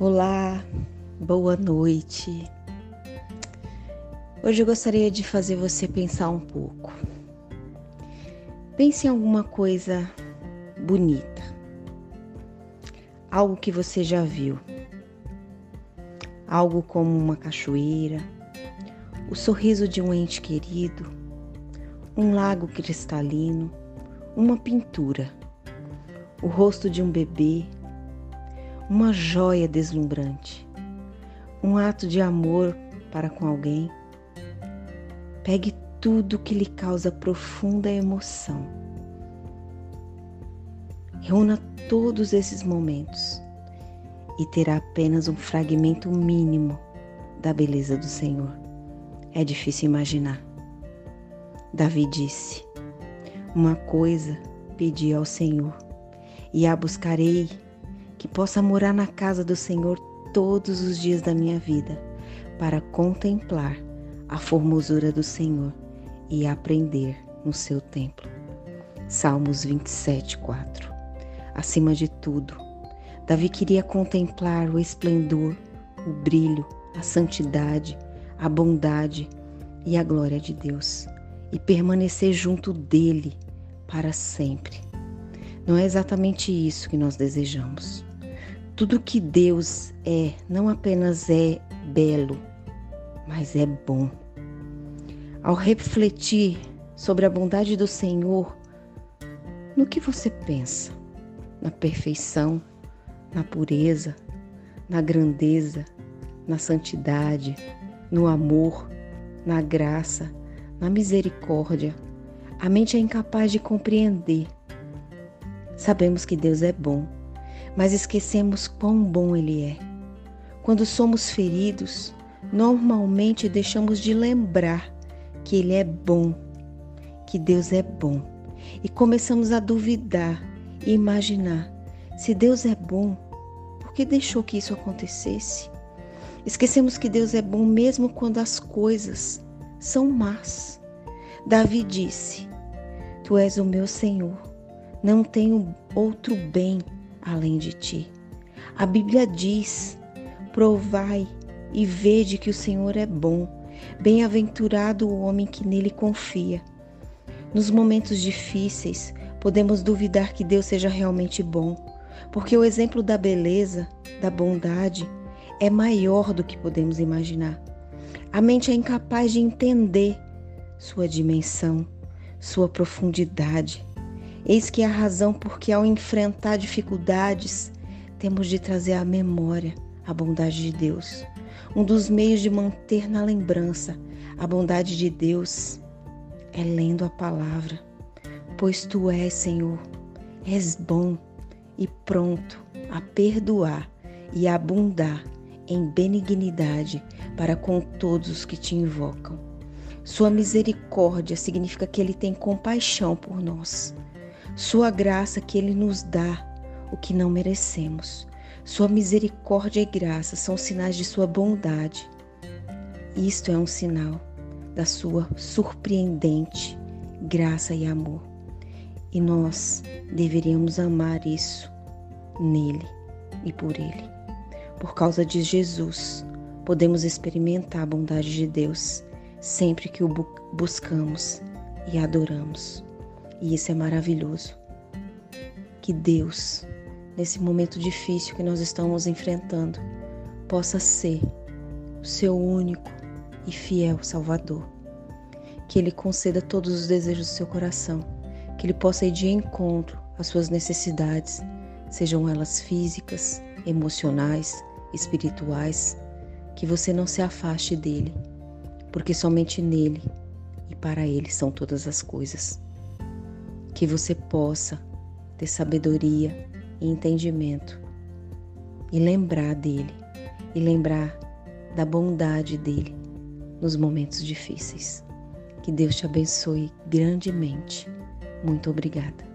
Olá, boa noite. Hoje eu gostaria de fazer você pensar um pouco. Pense em alguma coisa bonita, algo que você já viu, algo como uma cachoeira, o sorriso de um ente querido, um lago cristalino, uma pintura, o rosto de um bebê uma joia deslumbrante, um ato de amor para com alguém. Pegue tudo que lhe causa profunda emoção. Reúna todos esses momentos e terá apenas um fragmento mínimo da beleza do Senhor. É difícil imaginar. Davi disse: Uma coisa pedi ao Senhor, e a buscarei que possa morar na casa do Senhor todos os dias da minha vida, para contemplar a formosura do Senhor e aprender no seu templo. Salmos 27, 4. Acima de tudo, Davi queria contemplar o esplendor, o brilho, a santidade, a bondade e a glória de Deus e permanecer junto dele para sempre. Não é exatamente isso que nós desejamos. Tudo que Deus é não apenas é belo, mas é bom. Ao refletir sobre a bondade do Senhor, no que você pensa? Na perfeição, na pureza, na grandeza, na santidade, no amor, na graça, na misericórdia. A mente é incapaz de compreender. Sabemos que Deus é bom mas esquecemos quão bom Ele é. Quando somos feridos, normalmente deixamos de lembrar que Ele é bom, que Deus é bom, e começamos a duvidar e imaginar: se Deus é bom, por que deixou que isso acontecesse? Esquecemos que Deus é bom mesmo quando as coisas são más. Davi disse: Tu és o meu Senhor, não tenho outro bem além de ti. A Bíblia diz: provai e vede que o Senhor é bom. Bem-aventurado o homem que nele confia. Nos momentos difíceis, podemos duvidar que Deus seja realmente bom, porque o exemplo da beleza, da bondade, é maior do que podemos imaginar. A mente é incapaz de entender sua dimensão, sua profundidade, Eis que é a razão porque, ao enfrentar dificuldades, temos de trazer à memória a bondade de Deus. Um dos meios de manter na lembrança a bondade de Deus é lendo a palavra. Pois tu és, Senhor, és bom e pronto a perdoar e abundar em benignidade para com todos os que te invocam. Sua misericórdia significa que Ele tem compaixão por nós. Sua graça que Ele nos dá o que não merecemos. Sua misericórdia e graça são sinais de Sua bondade. Isto é um sinal da Sua surpreendente graça e amor. E nós deveríamos amar isso nele e por Ele. Por causa de Jesus, podemos experimentar a bondade de Deus sempre que o buscamos e adoramos. E isso é maravilhoso. Que Deus, nesse momento difícil que nós estamos enfrentando, possa ser o seu único e fiel Salvador. Que Ele conceda todos os desejos do seu coração, que Ele possa ir de encontro às suas necessidades, sejam elas físicas, emocionais, espirituais, que você não se afaste dele, porque somente nele e para ele são todas as coisas que você possa ter sabedoria e entendimento e lembrar dele e lembrar da bondade dele nos momentos difíceis. Que Deus te abençoe grandemente. Muito obrigada.